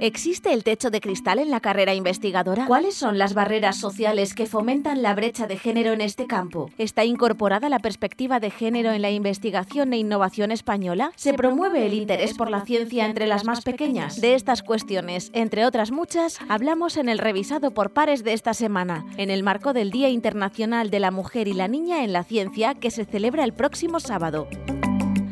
¿Existe el techo de cristal en la carrera investigadora? ¿Cuáles son las barreras sociales que fomentan la brecha de género en este campo? ¿Está incorporada la perspectiva de género en la investigación e innovación española? ¿Se promueve el interés por la ciencia entre las más pequeñas? De estas cuestiones, entre otras muchas, hablamos en el revisado por pares de esta semana, en el marco del Día Internacional de la Mujer y la Niña en la Ciencia que se celebra el próximo sábado.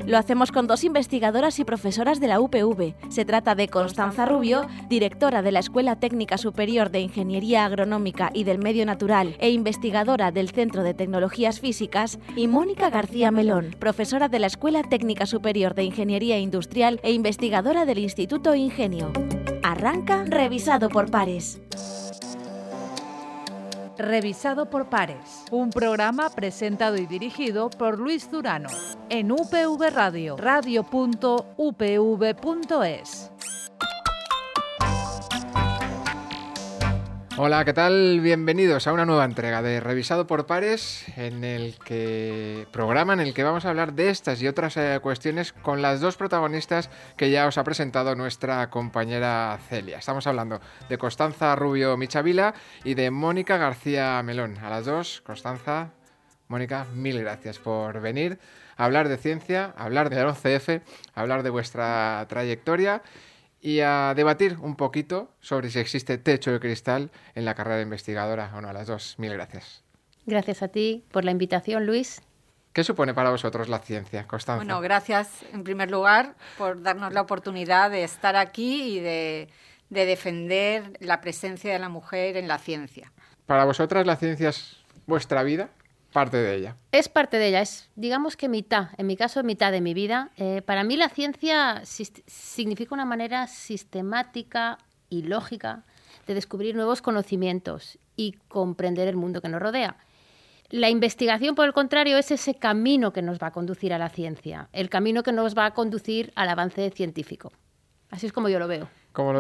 Lo hacemos con dos investigadoras y profesoras de la UPV. Se trata de Constanza Rubio, directora de la Escuela Técnica Superior de Ingeniería Agronómica y del Medio Natural e investigadora del Centro de Tecnologías Físicas, y Mónica García Melón, profesora de la Escuela Técnica Superior de Ingeniería Industrial e investigadora del Instituto Ingenio. Arranca revisado por pares. Revisado por Pares, un programa presentado y dirigido por Luis Durano. En UPV Radio, radio.upv.es. Hola, ¿qué tal? Bienvenidos a una nueva entrega de Revisado por Pares, en el que programa en el que vamos a hablar de estas y otras eh, cuestiones con las dos protagonistas que ya os ha presentado nuestra compañera Celia. Estamos hablando de Constanza Rubio Michavila y de Mónica García Melón. A las dos, Constanza, Mónica, mil gracias por venir a hablar de ciencia, a hablar de la OCF, a hablar de vuestra trayectoria y a debatir un poquito sobre si existe techo de cristal en la carrera investigadora o no. A las dos, mil gracias. Gracias a ti por la invitación, Luis. ¿Qué supone para vosotros la ciencia, Constanza? Bueno, gracias en primer lugar por darnos la oportunidad de estar aquí y de, de defender la presencia de la mujer en la ciencia. ¿Para vosotras la ciencia es vuestra vida? Parte de ella. Es parte de ella, es digamos que mitad, en mi caso mitad de mi vida. Eh, para mí la ciencia significa una manera sistemática y lógica de descubrir nuevos conocimientos y comprender el mundo que nos rodea. La investigación, por el contrario, es ese camino que nos va a conducir a la ciencia, el camino que nos va a conducir al avance científico. Así es como yo lo veo.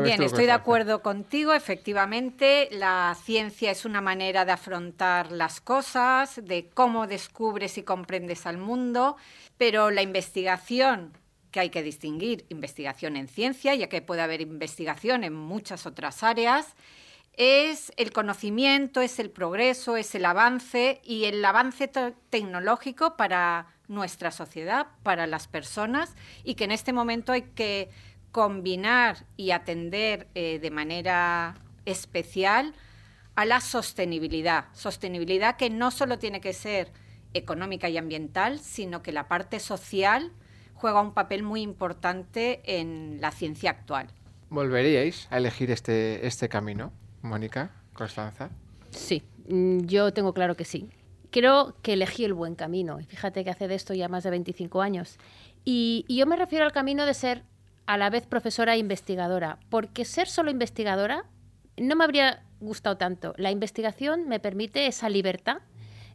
Bien, estoy de acuerdo contigo. Efectivamente, la ciencia es una manera de afrontar las cosas, de cómo descubres y comprendes al mundo, pero la investigación, que hay que distinguir, investigación en ciencia, ya que puede haber investigación en muchas otras áreas, es el conocimiento, es el progreso, es el avance y el avance tecnológico para nuestra sociedad, para las personas, y que en este momento hay que combinar y atender eh, de manera especial a la sostenibilidad. Sostenibilidad que no solo tiene que ser económica y ambiental, sino que la parte social juega un papel muy importante en la ciencia actual. ¿Volveríais a elegir este, este camino, Mónica, Constanza? Sí, mm, yo tengo claro que sí. Creo que elegí el buen camino. Y fíjate que hace de esto ya más de 25 años. y yo me refiero al camino de ser a la vez profesora e investigadora, porque ser solo investigadora no me habría gustado tanto. La investigación me permite esa libertad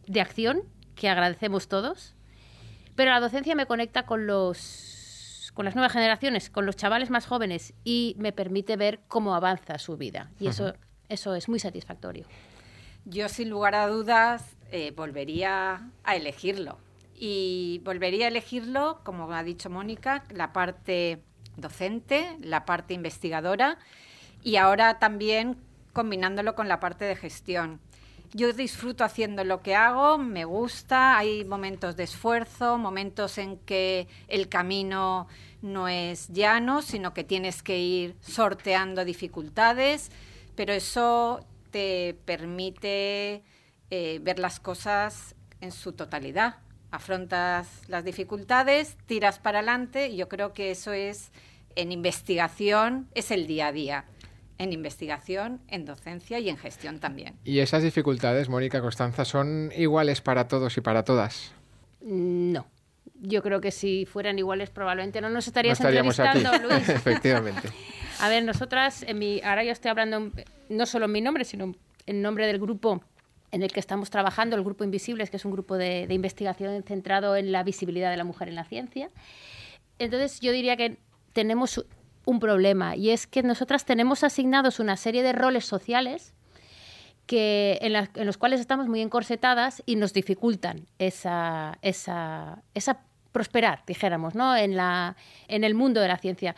de acción que agradecemos todos, pero la docencia me conecta con los con las nuevas generaciones, con los chavales más jóvenes y me permite ver cómo avanza su vida y eso eso es muy satisfactorio. Yo sin lugar a dudas eh, volvería a elegirlo y volvería a elegirlo, como ha dicho Mónica, la parte docente, la parte investigadora y ahora también combinándolo con la parte de gestión. Yo disfruto haciendo lo que hago, me gusta, hay momentos de esfuerzo, momentos en que el camino no es llano, sino que tienes que ir sorteando dificultades, pero eso te permite eh, ver las cosas en su totalidad afrontas las dificultades, tiras para adelante y yo creo que eso es en investigación, es el día a día. En investigación, en docencia y en gestión también. ¿Y esas dificultades, Mónica Constanza, son iguales para todos y para todas? No. Yo creo que si fueran iguales probablemente no nos estarías entrevistando, Luis. Efectivamente. A ver, nosotras, en mi, ahora yo estoy hablando no solo en mi nombre, sino en nombre del grupo en el que estamos trabajando, el Grupo Invisibles, que es un grupo de, investigación centrado en la visibilidad de la mujer en la ciencia. Entonces, yo diría que tenemos un problema y es que nosotras tenemos asignados una serie de roles sociales que, en, los cuales estamos muy encorsetadas y nos dificultan esa, esa, prosperar, dijéramos, ¿no? en, la, en el mundo de la ciencia.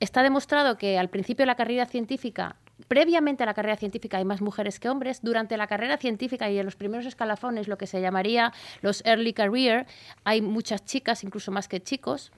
está demostrado que al principio de la carrera científica previamente a la carrera científica hay más mujeres que hombres. Durante la carrera científica y en los primeros escalafones, lo que se llamaría los early career, hay muchas chicas, incluso más que chicos.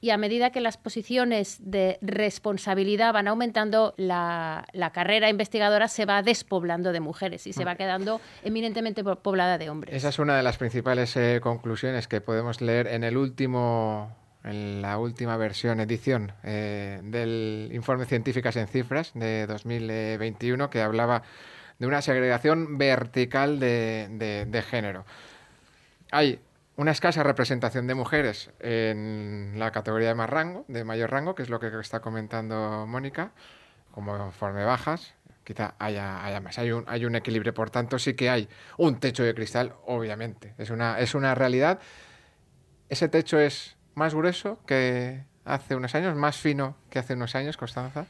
Y a medida que las posiciones de responsabilidad van aumentando, la, carrera investigadora se va despoblando de mujeres y se va quedando eminentemente poblada de hombres. Esa es una de las principales eh, conclusiones que podemos leer en el último en la última versión, edición eh, del informe Científicas en Cifras de 2021, que hablaba de una segregación vertical de, género. Hay una escasa representación de mujeres en la categoría de más rango, de mayor rango, que es lo que está comentando Mónica, como conforme bajas, quizá haya, haya más. Hay un, hay un equilibrio, por tanto, sí que hay un techo de cristal, obviamente. Es una, es una realidad. Ese techo es más grueso que hace unos años, más fino que hace unos años, Constanza?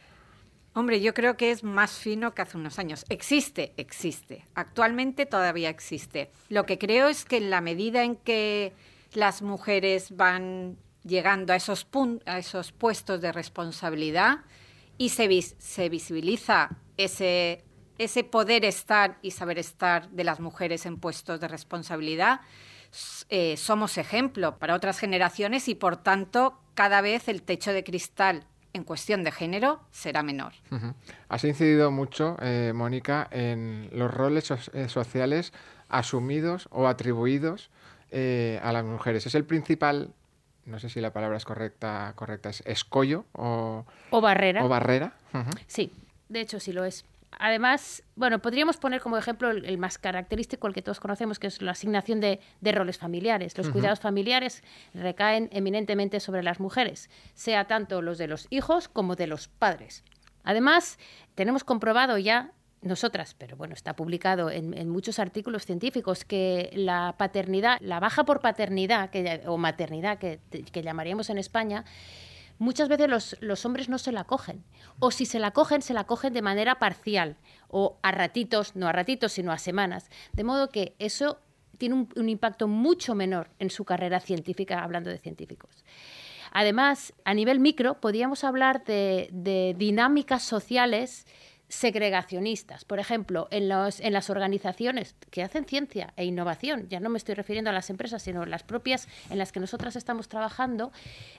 Hombre, yo creo que es más fino que hace unos años. Existe, existe. Actualmente todavía existe. Lo que creo es que en la medida en que las mujeres van llegando a esos, a esos puestos de responsabilidad y se, se visibiliza ese, ese poder estar y saber estar de las mujeres en puestos de responsabilidad, eh, somos ejemplo para otras generaciones y por tanto cada vez el techo de cristal en cuestión de género será menor. Has incidido mucho, eh, Mónica, en los roles eh, sociales asumidos o atribuidos a las mujeres. Es el principal, no sé si la palabra es correcta, correcta es escollo o, o barrera. O barrera. Sí, de hecho sí lo es. Además, bueno, podríamos poner como ejemplo el, más característico, el que todos conocemos, que es la asignación de, roles familiares. Los cuidados familiares recaen eminentemente sobre las mujeres, sea tanto los de los hijos como de los padres. Además, tenemos comprobado ya nosotras, pero bueno, está publicado en, muchos artículos científicos, que la paternidad, la baja por paternidad o maternidad que llamaríamos en España, muchas veces los, los, hombres no se la cogen. O si se la cogen, se la cogen de manera parcial o a ratitos, no a ratitos, sino a semanas. De modo que eso tiene un, impacto mucho menor en su carrera científica, hablando de científicos. Además, a nivel micro, podríamos hablar de, de dinámicas sociales segregacionistas. Por ejemplo, en, los, en las organizaciones que hacen ciencia e innovación, ya no me estoy refiriendo a las empresas, sino las propias en las que nosotras estamos trabajando,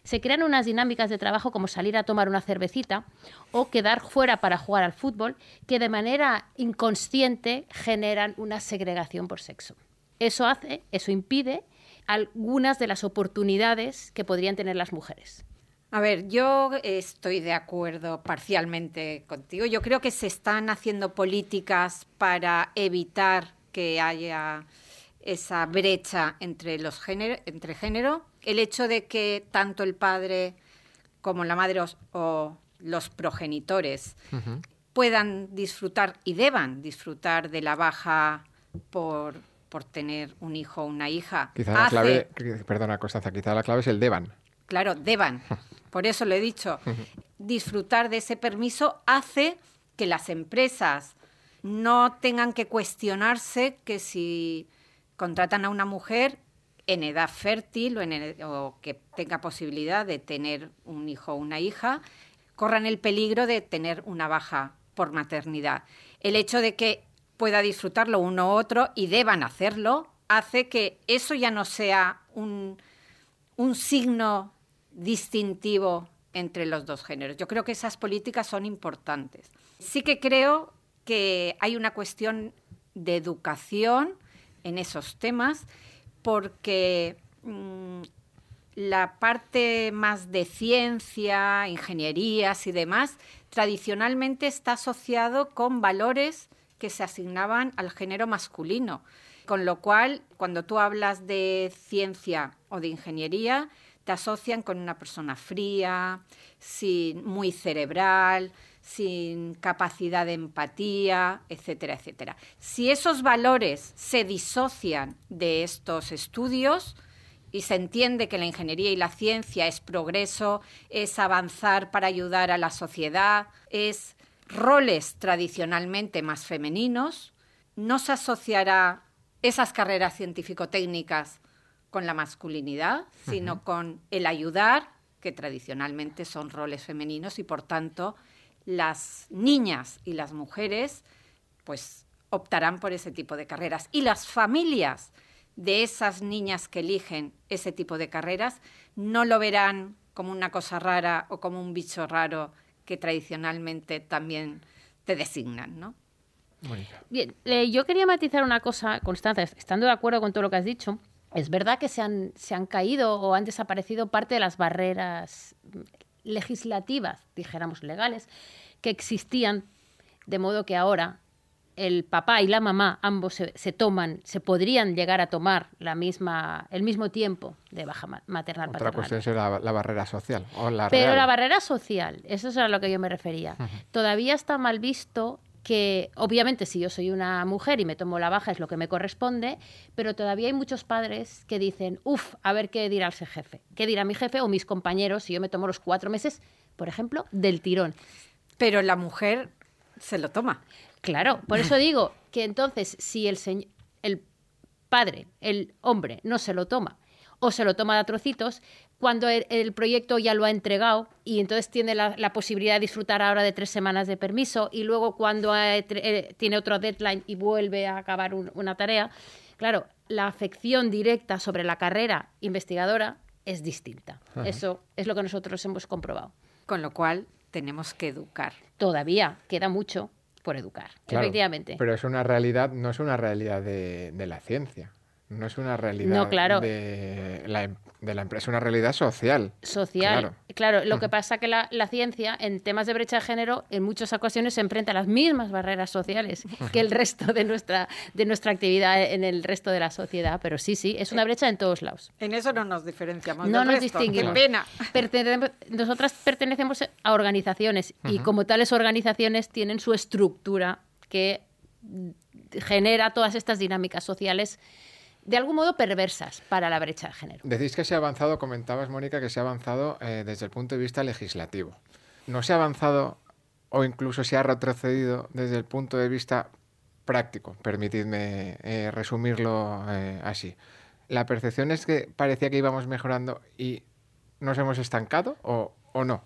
se crean unas dinámicas de trabajo como salir a tomar una cervecita o quedar fuera para jugar al fútbol, que de manera inconsciente generan una segregación por sexo. Eso hace, eso impide algunas de las oportunidades que podrían tener las mujeres. A ver, yo estoy de acuerdo parcialmente contigo. Yo creo que se están haciendo políticas para evitar que haya esa brecha entre los género, entre género. El hecho de que tanto el padre como la madre o, los progenitores puedan disfrutar y deban disfrutar de la baja por, por tener un hijo o una hija. Quizá la clave, perdona Constanza, quizá la clave es el deban. Claro, deban. Por eso le he dicho, disfrutar de ese permiso hace que las empresas no tengan que cuestionarse que si contratan a una mujer en edad fértil o, que tenga posibilidad de tener un hijo o una hija, corran el peligro de tener una baja por maternidad. El hecho de que pueda disfrutarlo uno u otro y deban hacerlo hace que eso ya no sea un, un signo distintivo entre los dos géneros. Yo creo que esas políticas son importantes. Sí que creo que hay una cuestión de educación en esos temas porque mm, la parte más de ciencia, ingenierías y demás, tradicionalmente está asociado con valores que se asignaban al género masculino. Con lo cual, cuando tú hablas de ciencia o de ingeniería, te asocian con una persona fría, sin, muy cerebral, sin capacidad de empatía, etcétera, etcétera. Si esos valores se disocian de estos estudios y se entiende que la ingeniería y la ciencia es progreso, es avanzar para ayudar a la sociedad, es roles tradicionalmente más femeninos, no se asociará esas carreras científico-técnicas con la masculinidad, sino con el ayudar, que tradicionalmente son roles femeninos y por tanto las niñas y las mujeres pues optarán por ese tipo de carreras y las familias de esas niñas que eligen ese tipo de carreras no lo verán como una cosa rara o como un bicho raro que tradicionalmente también te designan, ¿no? Bien, yo quería matizar una cosa, Constanza, estando de acuerdo con todo lo que has dicho. Es verdad que se han, se han caído o han desaparecido parte de las barreras legislativas, dijéramos legales, que existían, de modo que ahora el papá y la mamá ambos se, toman, se podrían llegar a tomar la misma, el mismo tiempo de baja maternal. Otra cuestión será la, barrera social. Pero la barrera social, eso es a lo que yo me refería. Todavía está mal visto que obviamente si yo soy una mujer y me tomo la baja es lo que me corresponde, pero todavía hay muchos padres que dicen, uff, a ver qué dirá el jefe, qué dirá mi jefe o mis compañeros si yo me tomo los cuatro meses, por ejemplo, del tirón. Pero la mujer se lo toma. Claro, por eso digo que entonces si el, el padre, el hombre, no se lo toma o se lo toma de trocitos, cuando el, proyecto ya lo ha entregado y entonces tiene la, posibilidad de disfrutar ahora de tres semanas de permiso y luego cuando eh, tiene otro deadline y vuelve a acabar una tarea, claro, la afección directa sobre la carrera investigadora es distinta. Eso es lo que nosotros hemos comprobado. Con lo cual tenemos que educar. Todavía queda mucho por educar, efectivamente. Pero es una realidad, no es una realidad de la ciencia. No es una realidad de, la, de la empresa, es una realidad social. Social. Claro, lo que pasa que la, ciencia, en temas de brecha de género, en muchas ocasiones se enfrenta a las mismas barreras sociales que el resto de nuestra, de nuestra actividad en el resto de la sociedad. Pero sí, sí, es una brecha en todos lados. En eso no nos diferenciamos. No nos distinguimos. Qué pena. nosotras pertenecemos a organizaciones y como tales organizaciones tienen su estructura que genera todas estas dinámicas sociales de algún modo perversas para la brecha de género. Decís que se ha avanzado, comentabas Mónica, que se ha avanzado eh, desde el punto de vista legislativo. ¿No se ha avanzado o incluso se ha retrocedido desde el punto de vista práctico? Permitidme eh, resumirlo eh, así. ¿La percepción es que parecía que íbamos mejorando y nos hemos estancado o, no?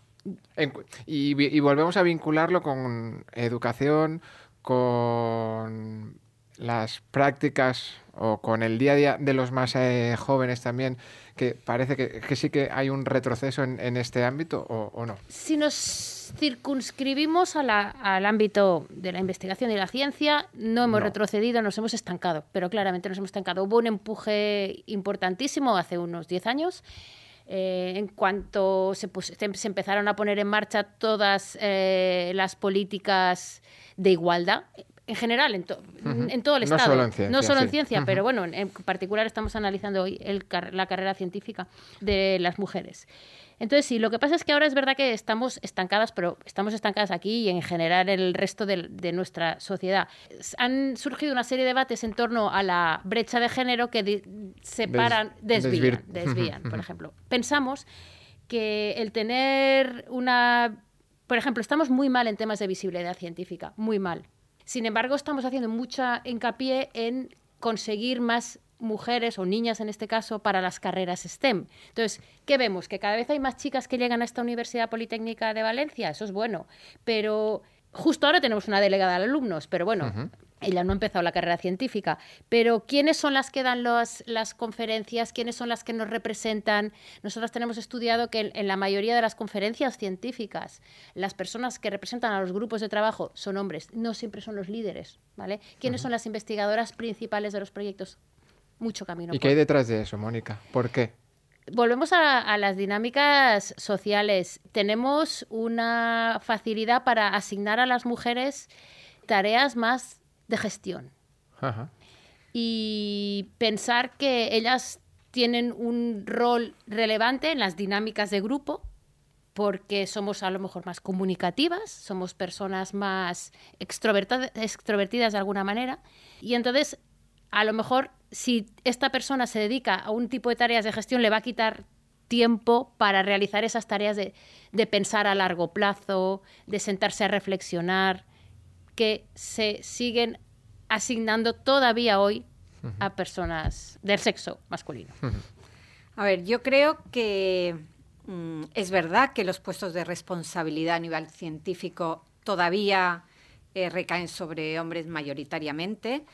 y volvemos a vincularlo con educación, con las prácticas o con el día a día de los más eh, jóvenes también, que parece que, sí que hay un retroceso en, este ámbito o, no? Si nos circunscribimos al ámbito de la investigación y la ciencia, no hemos retrocedido, nos hemos estancado, pero claramente nos hemos estancado. Hubo un empuje importantísimo hace unos 10 años. Eh, en cuanto se, se, empezaron a poner en marcha todas eh, las políticas de igualdad, en general, en, todo el Estado. No solo en ciencia, pero bueno, en particular estamos analizando hoy la carrera científica de las mujeres. Entonces, sí, lo que pasa es que ahora es verdad que estamos estancadas, pero estamos estancadas aquí y en general en el resto de, nuestra sociedad. Han surgido una serie de debates en torno a la brecha de género que separan, desvían, desvían, por ejemplo. Pensamos que el tener una... Por ejemplo, estamos muy mal en temas de visibilidad científica, muy mal. Sin embargo, estamos haciendo mucha hincapié en conseguir más mujeres o niñas en este caso para las carreras STEM. Entonces, ¿qué vemos? Que cada vez hay más chicas que llegan a esta Universidad Politécnica de Valencia, eso es bueno, pero justo ahora tenemos una delegada de alumnos, pero bueno, ella no ha empezado la carrera científica, pero ¿quiénes son las que dan las conferencias? ¿Quiénes son las que nos representan? Nosotros tenemos estudiado que en, la mayoría de las conferencias científicas, las personas que representan a los grupos de trabajo son hombres, no siempre son los líderes, ¿vale? ¿Quiénes son las investigadoras principales de los proyectos? Mucho camino. ¿Y qué hay detrás de eso, Mónica? ¿Por qué? Volvemos a, las dinámicas sociales. Tenemos una facilidad para asignar a las mujeres tareas más de gestión. Y pensar que ellas tienen un rol relevante en las dinámicas de grupo, porque somos a lo mejor más comunicativas, somos personas más extrovertidas de alguna manera, y entonces a lo mejor si esta persona se dedica a un tipo de tareas de gestión, le va a quitar tiempo para realizar esas tareas de, de pensar a largo plazo, de sentarse a reflexionar, que se siguen asignando todavía hoy a personas del sexo masculino. A ver, yo creo que mm, es verdad que los puestos de responsabilidad a nivel científico todavía eh, recaen sobre hombres mayoritariamente,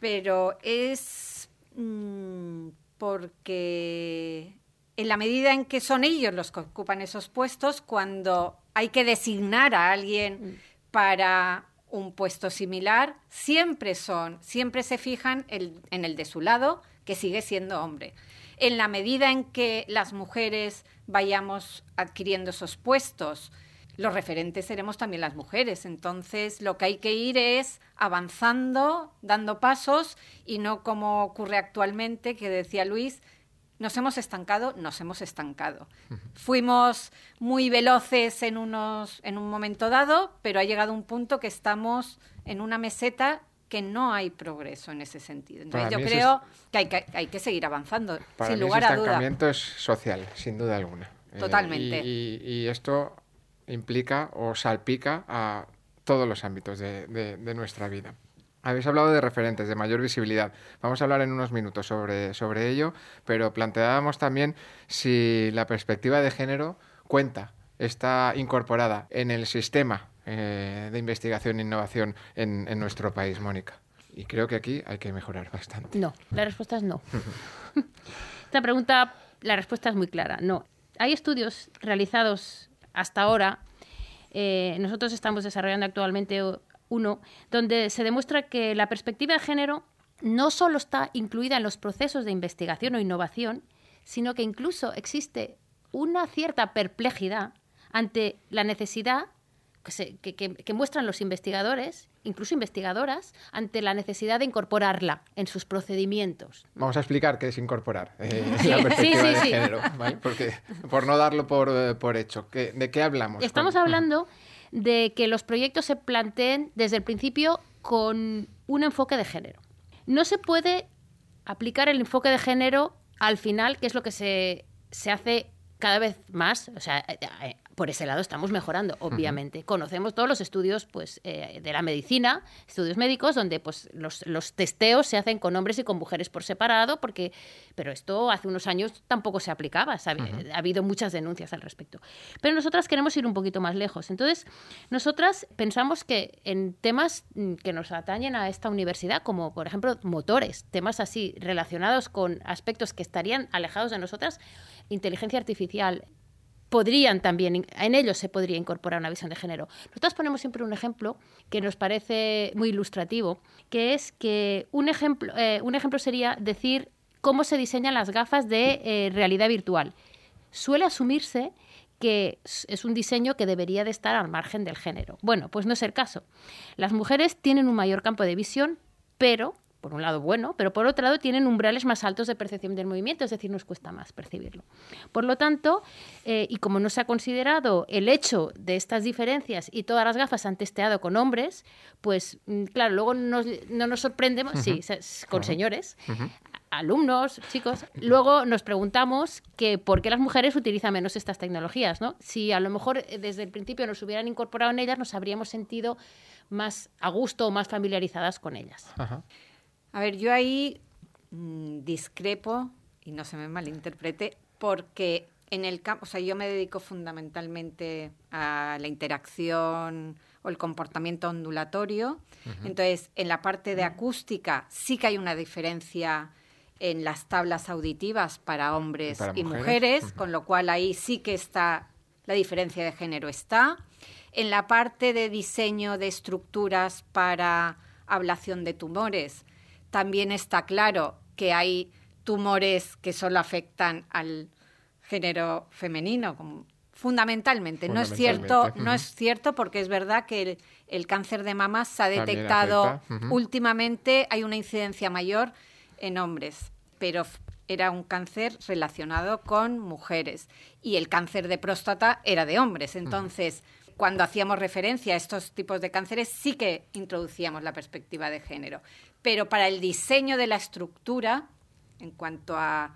pero es mm, porque en la medida en que son ellos los que ocupan esos puestos, cuando hay que designar a alguien mm. para un puesto similar, siempre son, siempre se fijan en el de su lado, que sigue siendo hombre. En la medida en que las mujeres vayamos adquiriendo esos puestos, los referentes seremos también las mujeres. Entonces, lo que hay que ir es avanzando, dando pasos y no como ocurre actualmente, que decía Luis, nos hemos estancado, nos hemos estancado. Fuimos muy veloces en, unos, en un momento dado, pero ha llegado un punto que estamos en una meseta que no hay progreso en ese sentido. Entonces yo creo que, hay que, hay que seguir avanzando, sin lugar a duda. El estancamiento es social, sin duda alguna. Eh, Totalmente. y, esto implica o salpica a todos los ámbitos de, de nuestra vida. Habéis hablado de referentes, de mayor visibilidad. Vamos a hablar en unos minutos sobre, sobre ello, pero planteábamos también si la perspectiva de género cuenta, está incorporada en el sistema eh, de investigación e innovación en, en nuestro país, Mónica. Y creo que aquí hay que mejorar bastante. No, la respuesta es no. Esta pregunta, la respuesta es muy clara. No. Hay estudios realizados hasta ahora. Eh, nosotros estamos desarrollando actualmente uno, donde se demuestra que la perspectiva de género no solo está incluida en los procesos de investigación o innovación, sino que incluso existe una cierta perplejidad ante la necesidad que, muestran los investigadores, incluso investigadoras, ante la necesidad de incorporarla en sus procedimientos. Vamos a explicar qué es incorporar eh, la perspectiva de género, Porque, por no darlo por, eh, por hecho. ¿De qué hablamos? Estamos hablando de que los proyectos se planteen desde el principio con un enfoque de género. No se puede aplicar el enfoque de género al final, que es lo que se, se hace cada vez más, o sea, eh, por ese lado estamos mejorando, obviamente. Conocemos todos los estudios pues, eh, de la medicina, estudios médicos, donde pues, los, los, testeos se hacen con hombres y con mujeres por separado, porque, pero esto hace unos años tampoco se aplicaba, ha habido muchas denuncias al respecto. Pero nosotras queremos ir un poquito más lejos. Entonces, nosotras pensamos que en temas mm, que nos atañen a esta universidad, como por ejemplo motores, temas así relacionados con aspectos que estarían alejados de nosotras, inteligencia artificial, podrían también, en ellos se podría incorporar una visión de género. Nosotros ponemos siempre un ejemplo que nos parece muy ilustrativo, que es que un ejemplo, eh, un ejemplo sería decir cómo se diseñan las gafas de eh, realidad virtual. Suele asumirse que es un diseño que debería de estar al margen del género. Bueno, pues no es el caso. Las mujeres tienen un mayor campo de visión, pero por un lado bueno, pero por otro lado tienen umbrales más altos de percepción del movimiento, es decir, nos cuesta más percibirlo. Por lo tanto, eh, y como no se ha considerado el hecho de estas diferencias y todas las gafas han testeado con hombres, pues mm, claro, luego no nos sorprendemos, sí, con señores, alumnos, chicos, luego nos preguntamos que por qué las mujeres utilizan menos estas tecnologías, ¿no? Si a lo mejor eh, desde el principio nos hubieran incorporado en ellas, nos habríamos sentido más a gusto o más familiarizadas con ellas. A ver, yo ahí mm, discrepo, y no se me malinterprete, porque en el campo, o sea, yo me dedico fundamentalmente a la interacción o el comportamiento ondulatorio. Entonces, en la parte de acústica sí que hay una diferencia en las tablas auditivas para hombres y, mujeres, con lo cual ahí sí que está la diferencia de género está. En la parte de diseño de estructuras para ablación de tumores, también está claro que hay tumores que solo afectan al género femenino, fundamentalmente. No es cierto, no es cierto porque es verdad que el, cáncer de mama se ha detectado últimamente, hay una incidencia mayor en hombres, pero era un cáncer relacionado con mujeres y el cáncer de próstata era de hombres. Entonces, cuando hacíamos referencia a estos tipos de cánceres, sí que introducíamos la perspectiva de género pero para el diseño de la estructura, en cuanto a,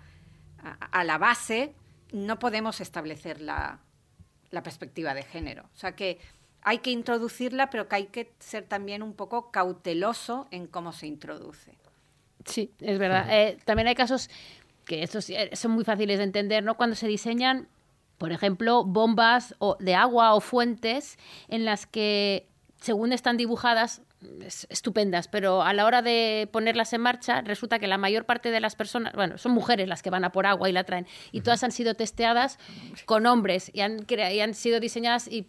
la base, no podemos establecer la, perspectiva de género. O sea que hay que introducirla, pero que hay que ser también un poco cauteloso en cómo se introduce. Sí, es verdad. Eh, también hay casos que estos son muy fáciles de entender, ¿no? Cuando se diseñan por ejemplo, bombas de agua o fuentes en las que, según están dibujadas, estupendas, pero a la hora de ponerlas en marcha resulta que la mayor parte de las personas, bueno, son mujeres las que van a por agua y la traen, y todas han sido testeadas con hombres y han, y han sido diseñadas y,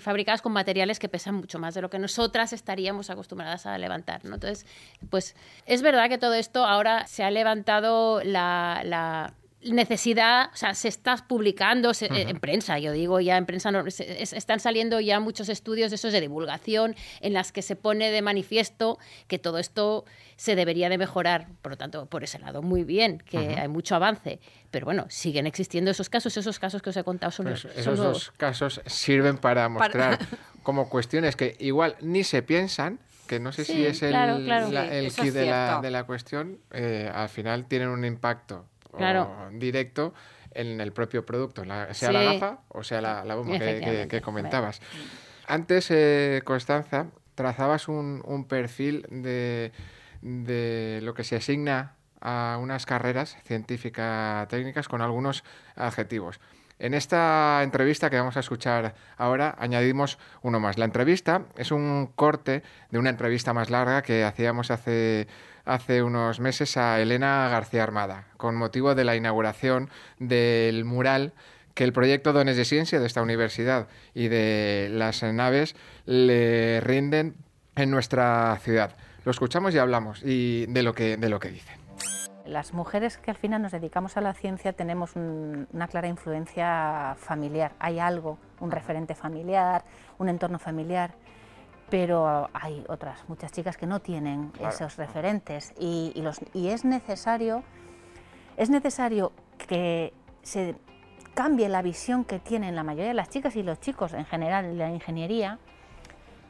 fabricadas con materiales que pesan mucho más de lo que nosotras estaríamos acostumbradas a levantar. ¿no? Entonces, pues es verdad que todo esto ahora se ha levantado la necesidad, o sea, se está publicando en prensa, yo digo, ya en prensa no, están saliendo ya muchos estudios de esos de divulgación en las que se pone de manifiesto que todo esto se debería de mejorar, por lo tanto, por ese lado, muy bien, que hay mucho avance, pero bueno, siguen existiendo esos casos, esos casos que os he contado son, pues esos dos casos sirven para mostrar como cuestiones que igual ni se piensan, que no sé si es el, el key de, la, de, la, cuestión, eh, al final tienen un impacto directo en el propio producto, sea la gafa o sea la, bomba que, comentabas. Antes, eh, Constanza, trazabas un, perfil de, de, lo que se asigna a unas carreras científicas técnicas con algunos adjetivos. En esta entrevista que vamos a escuchar ahora añadimos uno más. La entrevista es un corte de una entrevista más larga que hacíamos hace hace unos meses a Elena García Armada, con motivo de la inauguración del mural que el proyecto Dones de Ciencia de esta universidad y de las naves le rinden en nuestra ciudad. Lo escuchamos y hablamos y de lo que, de lo que dicen. Las mujeres que al final nos dedicamos a la ciencia tenemos una clara influencia familiar. Hay algo, un referente familiar, un entorno familiar pero hay otras muchas chicas que no tienen esos referentes. Y, los, y, es necesario es necesario que se cambie la visión que tienen la mayoría de las chicas y los chicos en general en la ingeniería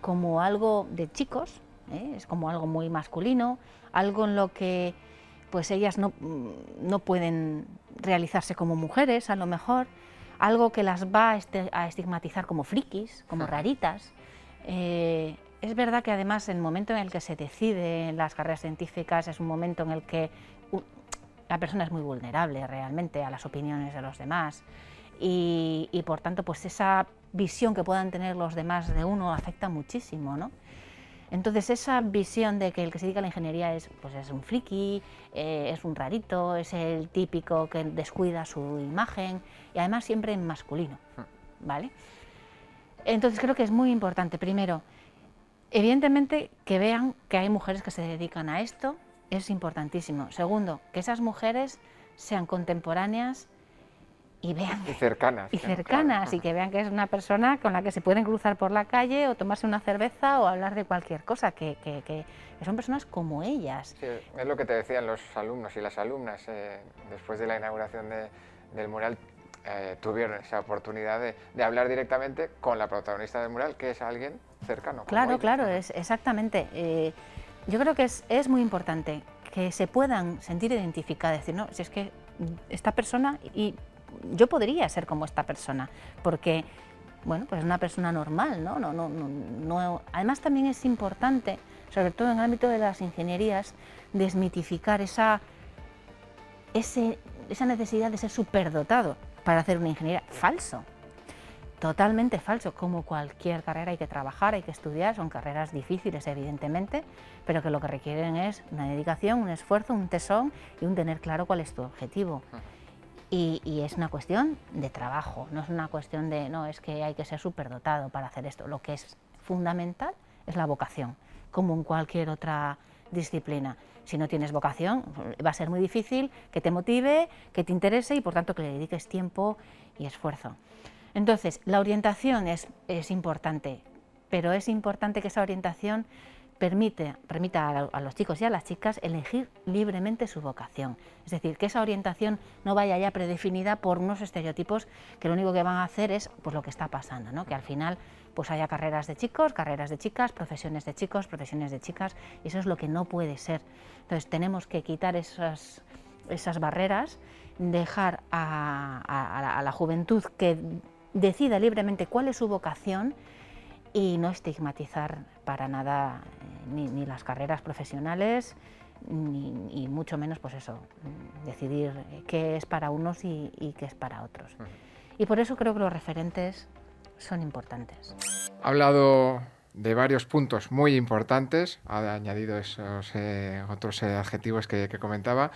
como algo de chicos ¿eh? es como algo muy masculino algo en lo que pues ellas no, no pueden realizarse como mujeres a lo mejor algo que las va a, este, estigmatizar como frikis como raritas eh, es verdad que además el momento en el que se decide las carreras científicas es un momento en el que la persona es muy vulnerable realmente a las opiniones de los demás y, por tanto pues esa visión que puedan tener los demás de uno afecta muchísimo, ¿no? Entonces esa visión de que el que se dedica a la ingeniería es, pues es un friki, eh, es un rarito, es el típico que descuida su imagen y además siempre en masculino, ¿vale? Entonces creo que es muy importante, primero, evidentemente que vean que hay mujeres que se dedican a esto, es importantísimo. Segundo, que esas mujeres sean contemporáneas y vean y cercanas y cercanas y que vean que es una persona con la que se pueden cruzar por la calle o tomarse una cerveza o hablar de cualquier cosa que, que, son personas como ellas. Sí, es lo que te decían los alumnos y las alumnas eh, después de la inauguración de, del mural eh, tuvieron esa oportunidad de, hablar directamente con la protagonista del mural, que es alguien cercano. Claro, claro, es exactamente. Eh, yo creo que es, es, muy importante que se puedan sentir identificadas, decir, no, si es que esta persona, y yo podría ser como esta persona, porque, bueno, pues es una persona normal, ¿no? No, no, no, no Además también es importante, sobre todo en el ámbito de las ingenierías, desmitificar esa, ese, esa necesidad de ser superdotado para hacer una ingeniería. Falso, totalmente falso. Como cualquier carrera hay que trabajar, hay que estudiar, son carreras difíciles evidentemente, pero que lo que requieren es una dedicación, un esfuerzo, un tesón y un tener claro cuál es tu objetivo. Y, y, es una cuestión de trabajo, no es una cuestión de, no, es que hay que ser superdotado para hacer esto. Lo que es fundamental es la vocación, como en cualquier otra disciplina. Si no tienes vocación, va a ser muy difícil que te motive, que te interese y por tanto que le dediques tiempo y esfuerzo. Entonces, la orientación es, es importante, pero es importante que esa orientación permite, permita a, los chicos y a las chicas elegir libremente su vocación. Es decir, que esa orientación no vaya ya predefinida por unos estereotipos que lo único que van a hacer es pues, lo que está pasando, ¿no? que al final pues haya carreras de chicos, carreras de chicas, profesiones de chicos, profesiones de chicas, y eso es lo que no puede ser. Entonces tenemos que quitar esas, esas barreras, dejar a, la, juventud que decida libremente cuál es su vocación y no estigmatizar para nada eh, ni, las carreras profesionales, ni, mucho menos pues eso, decidir qué es para unos y, qué es para otros. Y por eso creo que los referentes son importantes. Ha hablado de varios puntos muy importantes, ha añadido esos eh, otros eh, adjetivos que, comentaba,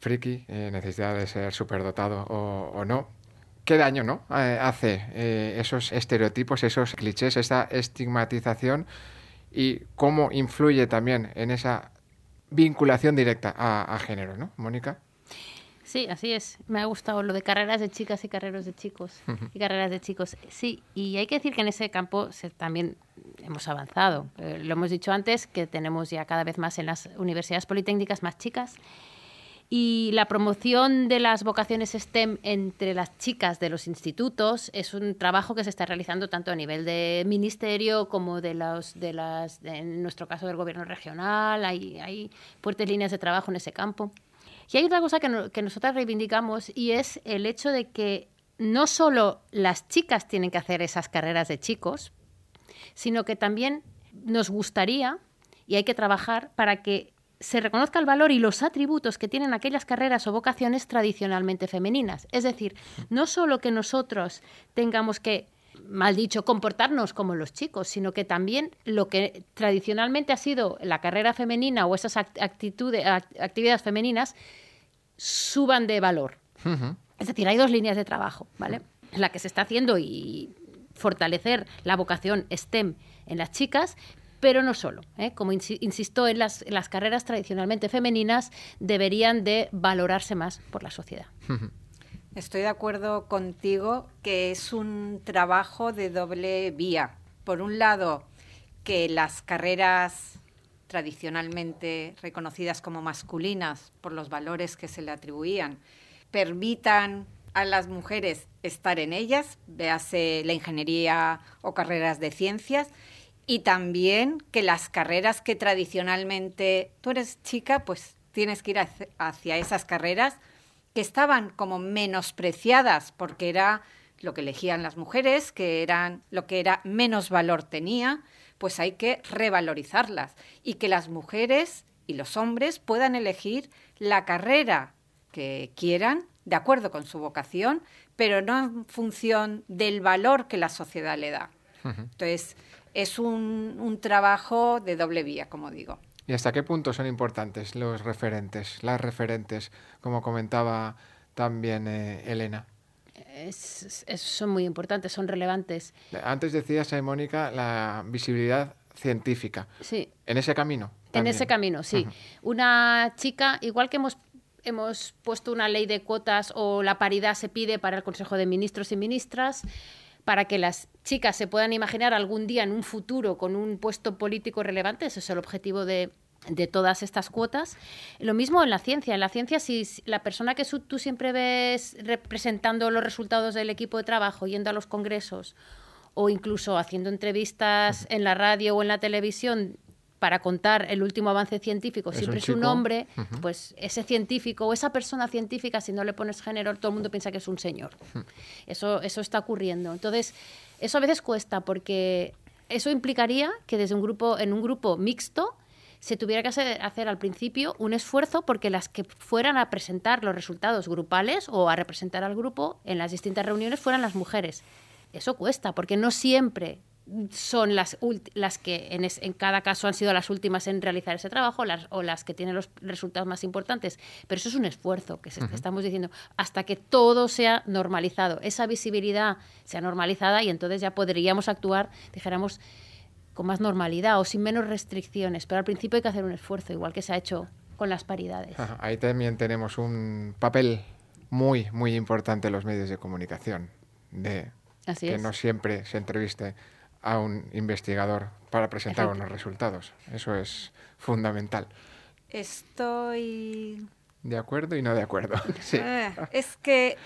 friki, eh, necesidad de ser superdotado o, o no. ¿Qué daño no hace esos estereotipos, esos clichés, esa estigmatización y cómo influye también en esa vinculación directa a, a género, ¿no, Mónica? Sí, así es. Me ha gustado lo de carreras de chicas y carreras de chicos. Y carreras de chicos. Sí, y hay que decir que en ese campo también hemos avanzado. Eh, lo hemos dicho antes, que tenemos ya cada vez más en las universidades politécnicas más chicas. Y la promoción de las vocaciones STEM entre las chicas de los institutos es un trabajo que se está realizando tanto a nivel de ministerio como de, los, de las, en nuestro caso del gobierno regional. Hay, hay fuertes líneas de trabajo en ese campo. Y hay otra cosa que, nosotras reivindicamos y es el hecho de que no solo las chicas tienen que hacer esas carreras de chicos, sino que también nos gustaría y hay que trabajar para que se reconozca el valor y los atributos que tienen aquellas carreras o vocaciones tradicionalmente femeninas. Es decir, no solo que nosotros tengamos que mal dicho, comportarnos como los chicos, sino que también lo que tradicionalmente ha sido la carrera femenina o esas actitudes, actividades femeninas suban de valor. Es decir, hay dos líneas de trabajo, ¿vale? La que se está haciendo y fortalecer la vocación STEM en las chicas, pero no solo. ¿eh? Como insisto, en las, las, carreras tradicionalmente femeninas deberían de valorarse más por la sociedad. Estoy de acuerdo contigo que es un trabajo de doble vía. Por un lado, que las carreras tradicionalmente reconocidas como masculinas por los valores que se le atribuían permitan a las mujeres estar en ellas, véase la ingeniería o carreras de ciencias, y también que las carreras que tradicionalmente tú eres chica, pues tienes que ir hacia esas carreras que estaban como menospreciadas porque era lo que elegían las mujeres, que eran lo que era menos valor tenía, pues hay que revalorizarlas y que las mujeres y los hombres puedan elegir la carrera que quieran de acuerdo con su vocación, pero no en función del valor que la sociedad le da. Entonces, es un, un trabajo de doble vía, como digo. ¿Y hasta qué punto son importantes los referentes, las referentes, como comentaba también eh, Elena? son muy importantes, son relevantes. Antes decías, eh, Mónica, la visibilidad científica. Sí. En ese camino. En ese camino, sí. Una chica, igual que hemos hemos puesto una ley de cuotas o la paridad se pide para el Consejo de Ministros y Ministras, para que las chicas se puedan imaginar algún día en un futuro con un puesto político relevante. Ese es el objetivo de, todas estas cuotas. Lo mismo en la ciencia. En la ciencia, si la persona que tú siempre ves representando los resultados del equipo de trabajo, yendo a los congresos o incluso haciendo entrevistas en la radio o en la televisión para contar el último avance científico siempre es un hombre, pues ese científico o esa persona científica, si no le pones género, todo el mundo piensa que es un señor. Eso, eso está ocurriendo. Entonces, eso a veces cuesta porque eso implicaría que desde un grupo, en un grupo mixto, se tuviera que hacer, hacer, al principio un esfuerzo porque las que fueran a presentar los resultados grupales o a representar al grupo en las distintas reuniones fueran las mujeres. Eso cuesta, porque no siempre son las, las que en, en, cada caso han sido las últimas en realizar ese trabajo las, o las que tienen los resultados más importantes. Pero eso es un esfuerzo que, estamos diciendo hasta que todo sea normalizado, esa visibilidad sea normalizada y entonces ya podríamos actuar, dijéramos, con más normalidad o sin menos restricciones. Pero al principio hay que hacer un esfuerzo, igual que se ha hecho con las paridades. ahí también tenemos un papel muy, muy importante en los medios de comunicación, de que no siempre se entreviste a un investigador para presentar unos resultados. Eso es fundamental. Estoy... De acuerdo y no de acuerdo. Sí. Eh, es que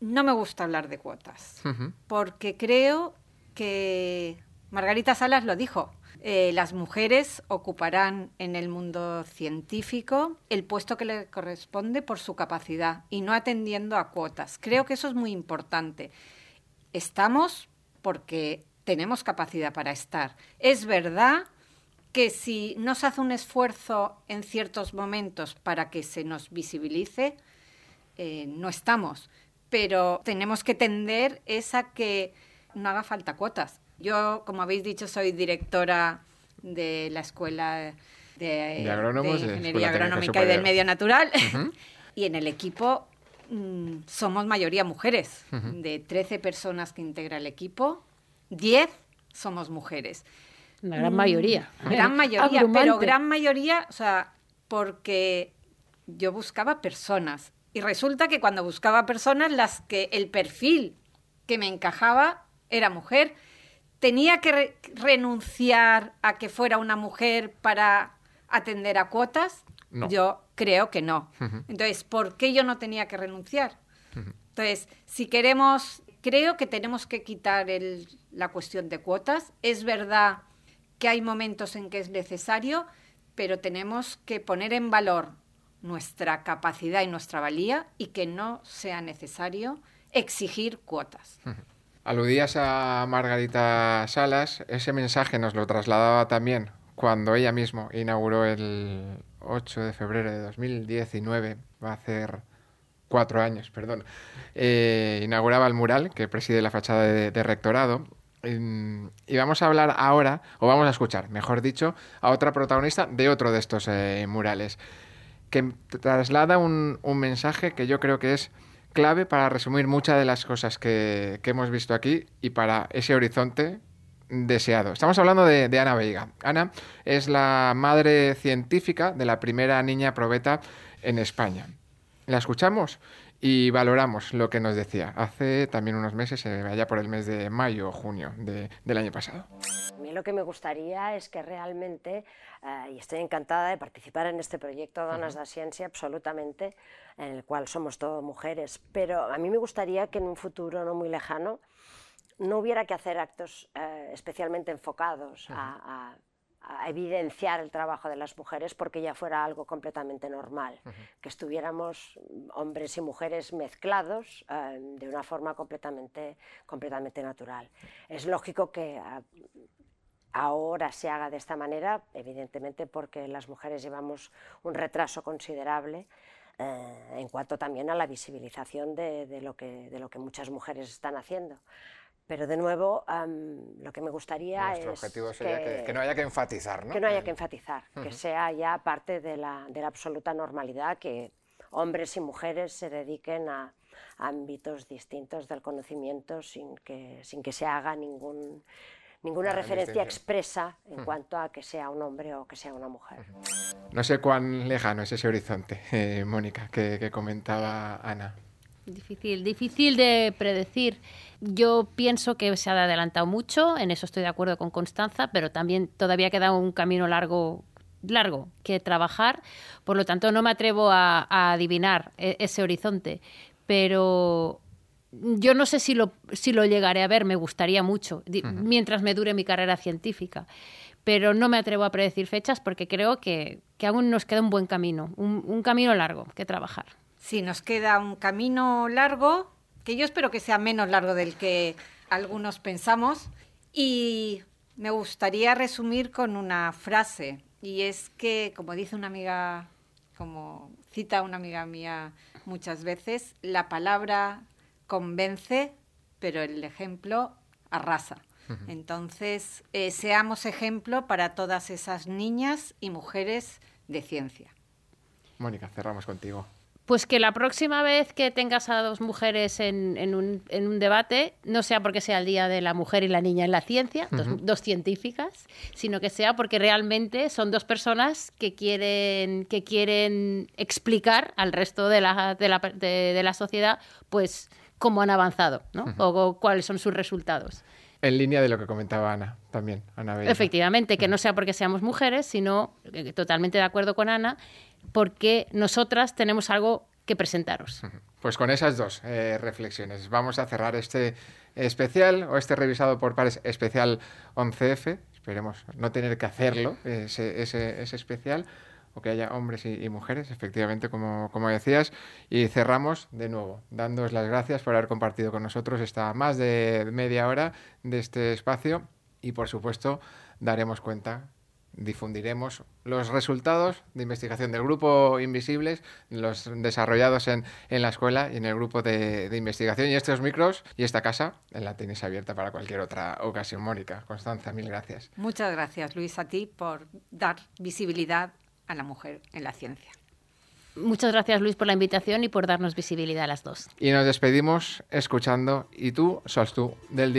no me gusta hablar de cuotas, porque creo que Margarita Salas lo dijo. Eh, las mujeres ocuparán en el mundo científico el puesto que le corresponde por su capacidad y no atendiendo a cuotas. Creo que eso es muy importante. Estamos porque tenemos capacidad para estar. Es verdad que si no se hace un esfuerzo en ciertos momentos para que se nos visibilice, eh, no estamos. pero tenemos que tender esa que no haga falta cuotas. Yo, como habéis dicho, soy directora de la Escuela de, Ingeniería Agronómica y del Medio Natural. y en el equipo mm, somos mayoría mujeres. De 13 personas que integra el equipo, 10 somos mujeres. La gran mayoría. Mm, gran mayoría, pero gran mayoría, o sea, porque yo buscaba personas. Y resulta que cuando buscaba personas, las que el perfil que me encajaba era mujer. ¿Tenía que renunciar a que fuera una mujer para atender a cuotas? Yo creo que no. Entonces, ¿por qué yo no tenía que renunciar? Entonces, si queremos, creo que tenemos que quitar la cuestión de cuotas. Es verdad que hay momentos en que es necesario, pero tenemos que poner en valor nuestra capacidad y nuestra valía y que no sea necesario exigir cuotas. Aludías a Margarita Salas, ese mensaje nos lo trasladaba también cuando ella misma inauguró el 8 de febrero de 2019, va a hacer cuatro años, perdón, eh, inauguraba el mural que preside la fachada de, rectorado. Y, vamos a hablar ahora, o vamos a escuchar, mejor dicho, a otra protagonista de otro de estos eh, murales, que traslada un, mensaje que yo creo que es clave para resumir muchas de las cosas que, que hemos visto aquí y para ese horizonte deseado. Estamos hablando de, Ana Veiga. Ana es la madre científica de la primera niña probeta en España. La escuchamos y valoramos lo que nos decía. Hace también unos meses, eh, vaya por el mes de mayo o junio del año pasado. A mí lo que me gustaría es que realmente, eh, y estoy encantada de participar en este proyecto Donas de Ciencia, absolutamente, en el cual somos todas mujeres, pero a mí me gustaría que en un futuro no muy lejano, no hubiera que hacer actos eh, especialmente enfocados a, evidenciar el trabajo de las mujeres porque ya fuera algo completamente normal, que estuviéramos hombres y mujeres mezclados eh, de una forma completamente, completamente natural. Es lógico que ah, ahora se haga de esta manera, evidentemente porque las mujeres llevamos un retraso considerable. Eh, en cuanto también a la visibilización de, lo que, de lo que muchas mujeres están haciendo. Pero de nuevo, lo que me gustaría Nuestro es objetivo sería que, no haya que enfatizar, ¿no? Que no haya que enfatizar, que sea ya parte de la, de la, absoluta normalidad que hombres y mujeres se dediquen a, ámbitos distintos del conocimiento sin que, sin que se haga ningún, ninguna referencia expresa en cuanto a que sea un hombre o que sea una mujer. No sé cuán lejano es ese horizonte, eh, Mónica, que comentaba Ana. Difícil, difícil de predecir. Yo pienso que se ha adelantado mucho, en eso estoy de acuerdo con Constanza, pero también todavía queda un camino largo largo que trabajar, por lo tanto no me atrevo a, adivinar e, ese horizonte, pero yo no sé si lo, si lo llegaré a ver, me gustaría mucho, mientras me dure mi carrera científica, pero no me atrevo a predecir fechas porque creo que, aún nos queda un buen camino, un camino largo que trabajar. Sí, nos queda un camino largo, que yo espero que sea menos largo del que algunos pensamos. Y me gustaría resumir con una frase, y es que, como dice una amiga, como cita una amiga mía muchas veces, la palabra convence, pero el ejemplo arrasa. Entonces, eh, seamos ejemplo para todas esas niñas y mujeres de ciencia. Mónica, cerramos contigo. Pues que la próxima vez que tengas a dos mujeres en, un, debate, no sea porque sea el Día de la Mujer y la Niña en la Ciencia, dos, científicas, sino que sea porque realmente son dos personas que quieren, que quieren explicar al resto de la, de la, de, la sociedad pues cómo han avanzado ¿no? o, cuáles son sus resultados. En línea de lo que comentaba Ana, también, Ana Efectivamente, que no sea porque seamos mujeres, sino eh, totalmente de acuerdo con Ana, porque nosotras tenemos algo que presentaros. Pues con esas dos eh, reflexiones vamos a cerrar este especial o este revisado por pares especial 11F. Esperemos no tener que hacerlo, ese, ese, especial, o que haya hombres y, mujeres, efectivamente, como, como, decías. Y cerramos de nuevo, dándoos las gracias por haber compartido con nosotros esta más de media hora de este espacio y, por supuesto, daremos cuenta difundiremos los resultados de investigación del grupo Invisibles, los desarrollados en, la escuela y en el grupo de, investigación. Y estos micros y esta casa la tenéis abierta para cualquier otra ocasión. Mónica, Constanza, mil gracias. Muchas gracias, Luis, a ti por dar visibilidad a la mujer en la ciencia. Muchas gracias Luis por la invitación y por darnos visibilidad a las dos. Y nos despedimos escuchando Y tú, sos tú, del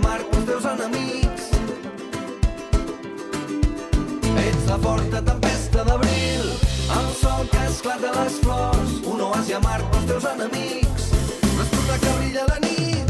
amarg els teus enemics. Ets la forta tempesta d'abril, el sol que esclata les flors, un oasi amarg els teus enemics. L'estuda que brilla la nit,